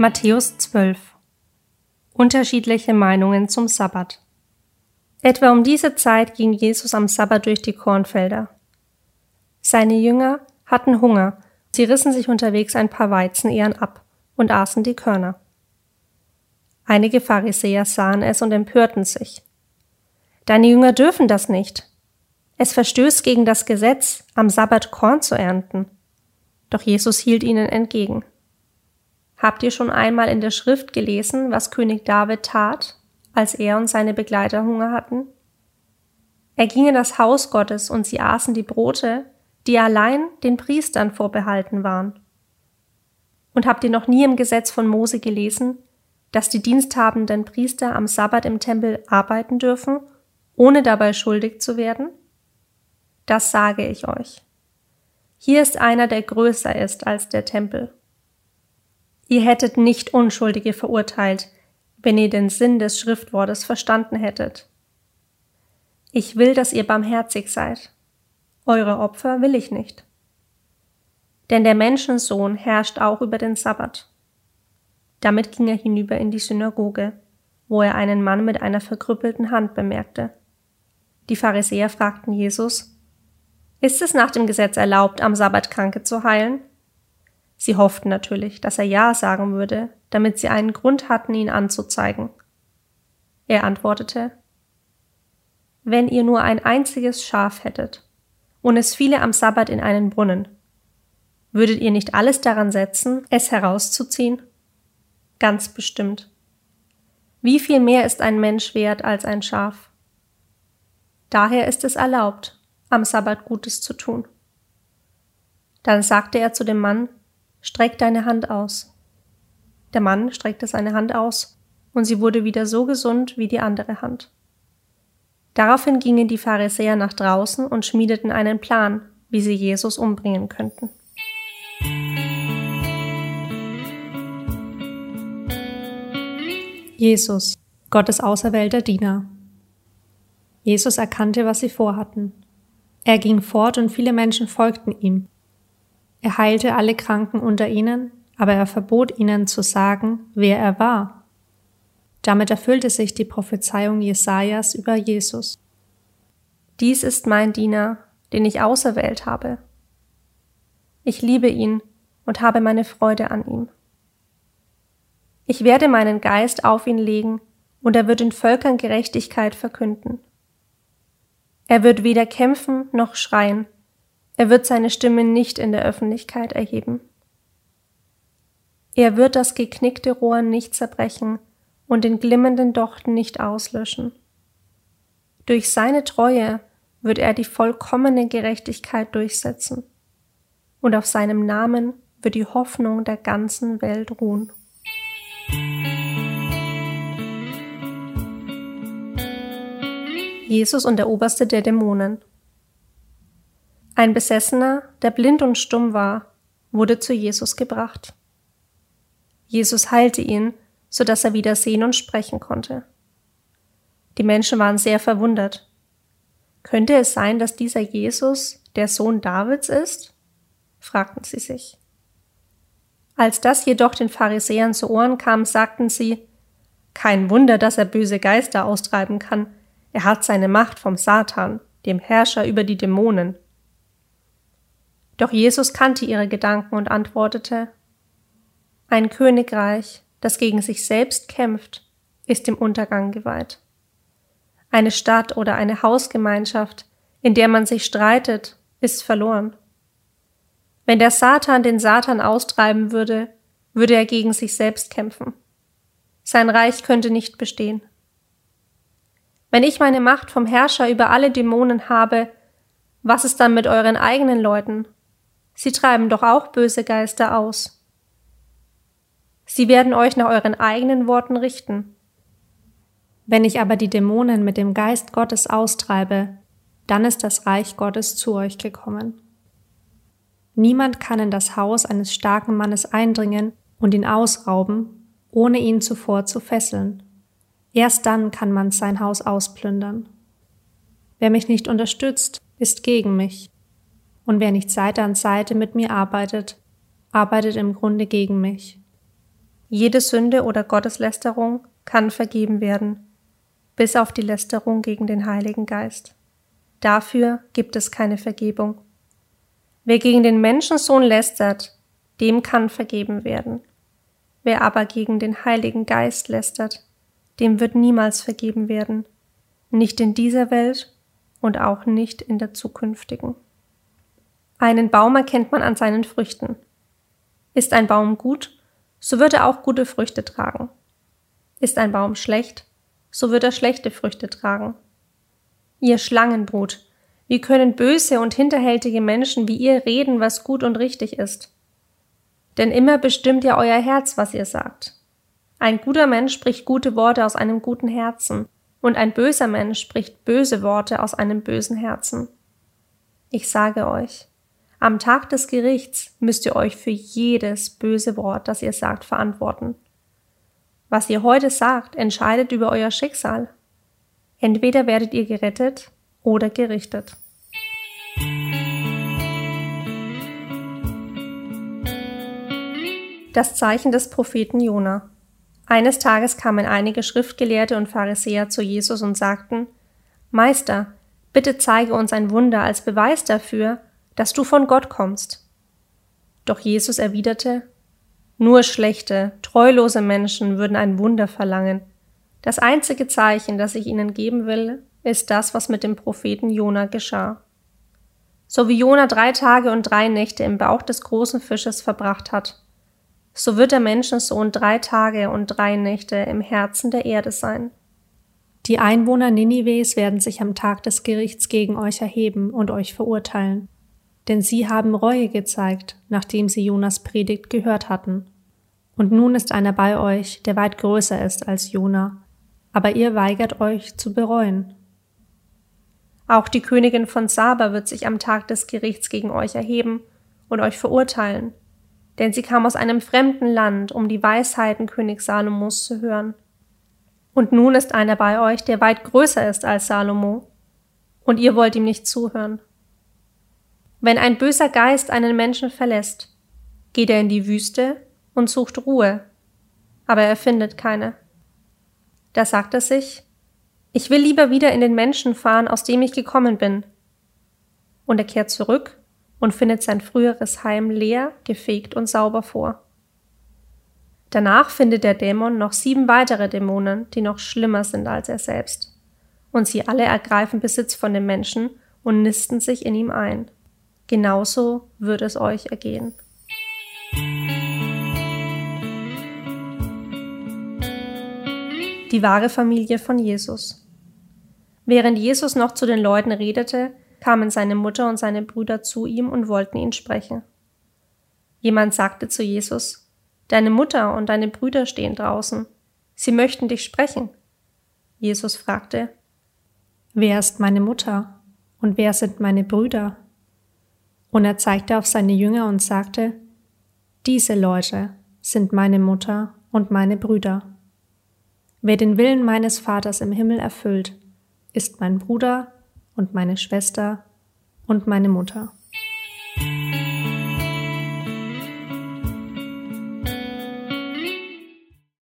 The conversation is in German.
Matthäus 12 Unterschiedliche Meinungen zum Sabbat Etwa um diese Zeit ging Jesus am Sabbat durch die Kornfelder. Seine Jünger hatten Hunger, sie rissen sich unterwegs ein paar Weizenähren ab und aßen die Körner. Einige Pharisäer sahen es und empörten sich. Deine Jünger dürfen das nicht. Es verstößt gegen das Gesetz, am Sabbat Korn zu ernten. Doch Jesus hielt ihnen entgegen. Habt ihr schon einmal in der Schrift gelesen, was König David tat, als er und seine Begleiter Hunger hatten? Er ging in das Haus Gottes und sie aßen die Brote, die allein den Priestern vorbehalten waren. Und habt ihr noch nie im Gesetz von Mose gelesen, dass die diensthabenden Priester am Sabbat im Tempel arbeiten dürfen, ohne dabei schuldig zu werden? Das sage ich euch. Hier ist einer, der größer ist als der Tempel. Ihr hättet nicht Unschuldige verurteilt, wenn ihr den Sinn des Schriftwortes verstanden hättet. Ich will, dass ihr barmherzig seid. Eure Opfer will ich nicht. Denn der Menschensohn herrscht auch über den Sabbat. Damit ging er hinüber in die Synagoge, wo er einen Mann mit einer verkrüppelten Hand bemerkte. Die Pharisäer fragten Jesus, Ist es nach dem Gesetz erlaubt, am Sabbat Kranke zu heilen? Sie hofften natürlich, dass er Ja sagen würde, damit sie einen Grund hatten, ihn anzuzeigen. Er antwortete, Wenn ihr nur ein einziges Schaf hättet, und es fiele am Sabbat in einen Brunnen, würdet ihr nicht alles daran setzen, es herauszuziehen? Ganz bestimmt. Wie viel mehr ist ein Mensch wert als ein Schaf? Daher ist es erlaubt, am Sabbat Gutes zu tun. Dann sagte er zu dem Mann, Streck deine Hand aus. Der Mann streckte seine Hand aus, und sie wurde wieder so gesund wie die andere Hand. Daraufhin gingen die Pharisäer nach draußen und schmiedeten einen Plan, wie sie Jesus umbringen könnten. Jesus, Gottes auserwählter Diener. Jesus erkannte, was sie vorhatten. Er ging fort und viele Menschen folgten ihm. Er heilte alle Kranken unter ihnen, aber er verbot ihnen zu sagen, wer er war. Damit erfüllte sich die Prophezeiung Jesajas über Jesus. Dies ist mein Diener, den ich auserwählt habe. Ich liebe ihn und habe meine Freude an ihm. Ich werde meinen Geist auf ihn legen, und er wird den Völkern Gerechtigkeit verkünden. Er wird weder kämpfen noch schreien, er wird seine Stimme nicht in der Öffentlichkeit erheben. Er wird das geknickte Rohr nicht zerbrechen und den glimmenden Dochten nicht auslöschen. Durch seine Treue wird er die vollkommene Gerechtigkeit durchsetzen, und auf seinem Namen wird die Hoffnung der ganzen Welt ruhen. Jesus und der Oberste der Dämonen. Ein Besessener, der blind und stumm war, wurde zu Jesus gebracht. Jesus heilte ihn, so dass er wieder sehen und sprechen konnte. Die Menschen waren sehr verwundert. Könnte es sein, dass dieser Jesus der Sohn Davids ist? fragten sie sich. Als das jedoch den Pharisäern zu Ohren kam, sagten sie, kein Wunder, dass er böse Geister austreiben kann. Er hat seine Macht vom Satan, dem Herrscher über die Dämonen. Doch Jesus kannte ihre Gedanken und antwortete, Ein Königreich, das gegen sich selbst kämpft, ist dem Untergang geweiht. Eine Stadt oder eine Hausgemeinschaft, in der man sich streitet, ist verloren. Wenn der Satan den Satan austreiben würde, würde er gegen sich selbst kämpfen. Sein Reich könnte nicht bestehen. Wenn ich meine Macht vom Herrscher über alle Dämonen habe, was ist dann mit euren eigenen Leuten? Sie treiben doch auch böse Geister aus. Sie werden euch nach euren eigenen Worten richten. Wenn ich aber die Dämonen mit dem Geist Gottes austreibe, dann ist das Reich Gottes zu euch gekommen. Niemand kann in das Haus eines starken Mannes eindringen und ihn ausrauben, ohne ihn zuvor zu fesseln. Erst dann kann man sein Haus ausplündern. Wer mich nicht unterstützt, ist gegen mich Und wer nicht Seite an Seite mit mir arbeitet, arbeitet im Grunde gegen mich. Jede Sünde oder Gotteslästerung kann vergeben werden, bis auf die Lästerung gegen den Heiligen Geist. Dafür gibt es keine Vergebung. Wer gegen den Menschensohn lästert, dem kann vergeben werden. Wer aber gegen den Heiligen Geist lästert, dem wird niemals vergeben werden, nicht in dieser Welt und auch nicht in der zukünftigen. Einen Baum erkennt man an seinen Früchten. Ist ein Baum gut, so wird er auch gute Früchte tragen. Ist ein Baum schlecht, so wird er schlechte Früchte tragen. Ihr Schlangenbrut, wie können böse und hinterhältige Menschen wie ihr reden, was gut und richtig ist? Denn immer bestimmt ja euer Herz, was ihr sagt. Ein guter Mensch spricht gute Worte aus einem guten Herzen, und ein böser Mensch spricht böse Worte aus einem bösen Herzen. Ich sage euch, am Tag des Gerichts müsst ihr euch für jedes böse Wort, das ihr sagt, verantworten. Was ihr heute sagt, entscheidet über euer Schicksal. Entweder werdet ihr gerettet oder gerichtet. Das Zeichen des Propheten Jona. Eines Tages kamen einige Schriftgelehrte und Pharisäer zu Jesus und sagten, Meister, bitte zeige uns ein Wunder als Beweis dafür, dass du von Gott kommst. Doch Jesus erwiderte, nur schlechte, treulose Menschen würden ein Wunder verlangen. Das einzige Zeichen, das ich ihnen geben will, ist das, was mit dem Propheten Jona geschah. So wie Jona drei Tage und drei Nächte im Bauch des großen Fisches verbracht hat, so wird der Menschensohn drei Tage und drei Nächte im Herzen der Erde sein. Die Einwohner Ninives werden sich am Tag des Gerichts gegen euch erheben und euch verurteilen denn sie haben Reue gezeigt, nachdem sie Jonas Predigt gehört hatten. Und nun ist einer bei euch, der weit größer ist als Jona, aber ihr weigert euch zu bereuen. Auch die Königin von Saba wird sich am Tag des Gerichts gegen euch erheben und euch verurteilen, denn sie kam aus einem fremden Land, um die Weisheiten König Salomos zu hören. Und nun ist einer bei euch, der weit größer ist als Salomo, und ihr wollt ihm nicht zuhören. Wenn ein böser Geist einen Menschen verlässt, geht er in die Wüste und sucht Ruhe, aber er findet keine. Da sagt er sich, ich will lieber wieder in den Menschen fahren, aus dem ich gekommen bin. Und er kehrt zurück und findet sein früheres Heim leer, gefegt und sauber vor. Danach findet der Dämon noch sieben weitere Dämonen, die noch schlimmer sind als er selbst. Und sie alle ergreifen Besitz von dem Menschen und nisten sich in ihm ein genauso wird es euch ergehen. Die wahre Familie von Jesus. Während Jesus noch zu den Leuten redete, kamen seine Mutter und seine Brüder zu ihm und wollten ihn sprechen. Jemand sagte zu Jesus, Deine Mutter und deine Brüder stehen draußen. Sie möchten dich sprechen. Jesus fragte, Wer ist meine Mutter und wer sind meine Brüder? Und er zeigte auf seine Jünger und sagte, diese Leute sind meine Mutter und meine Brüder. Wer den Willen meines Vaters im Himmel erfüllt, ist mein Bruder und meine Schwester und meine Mutter.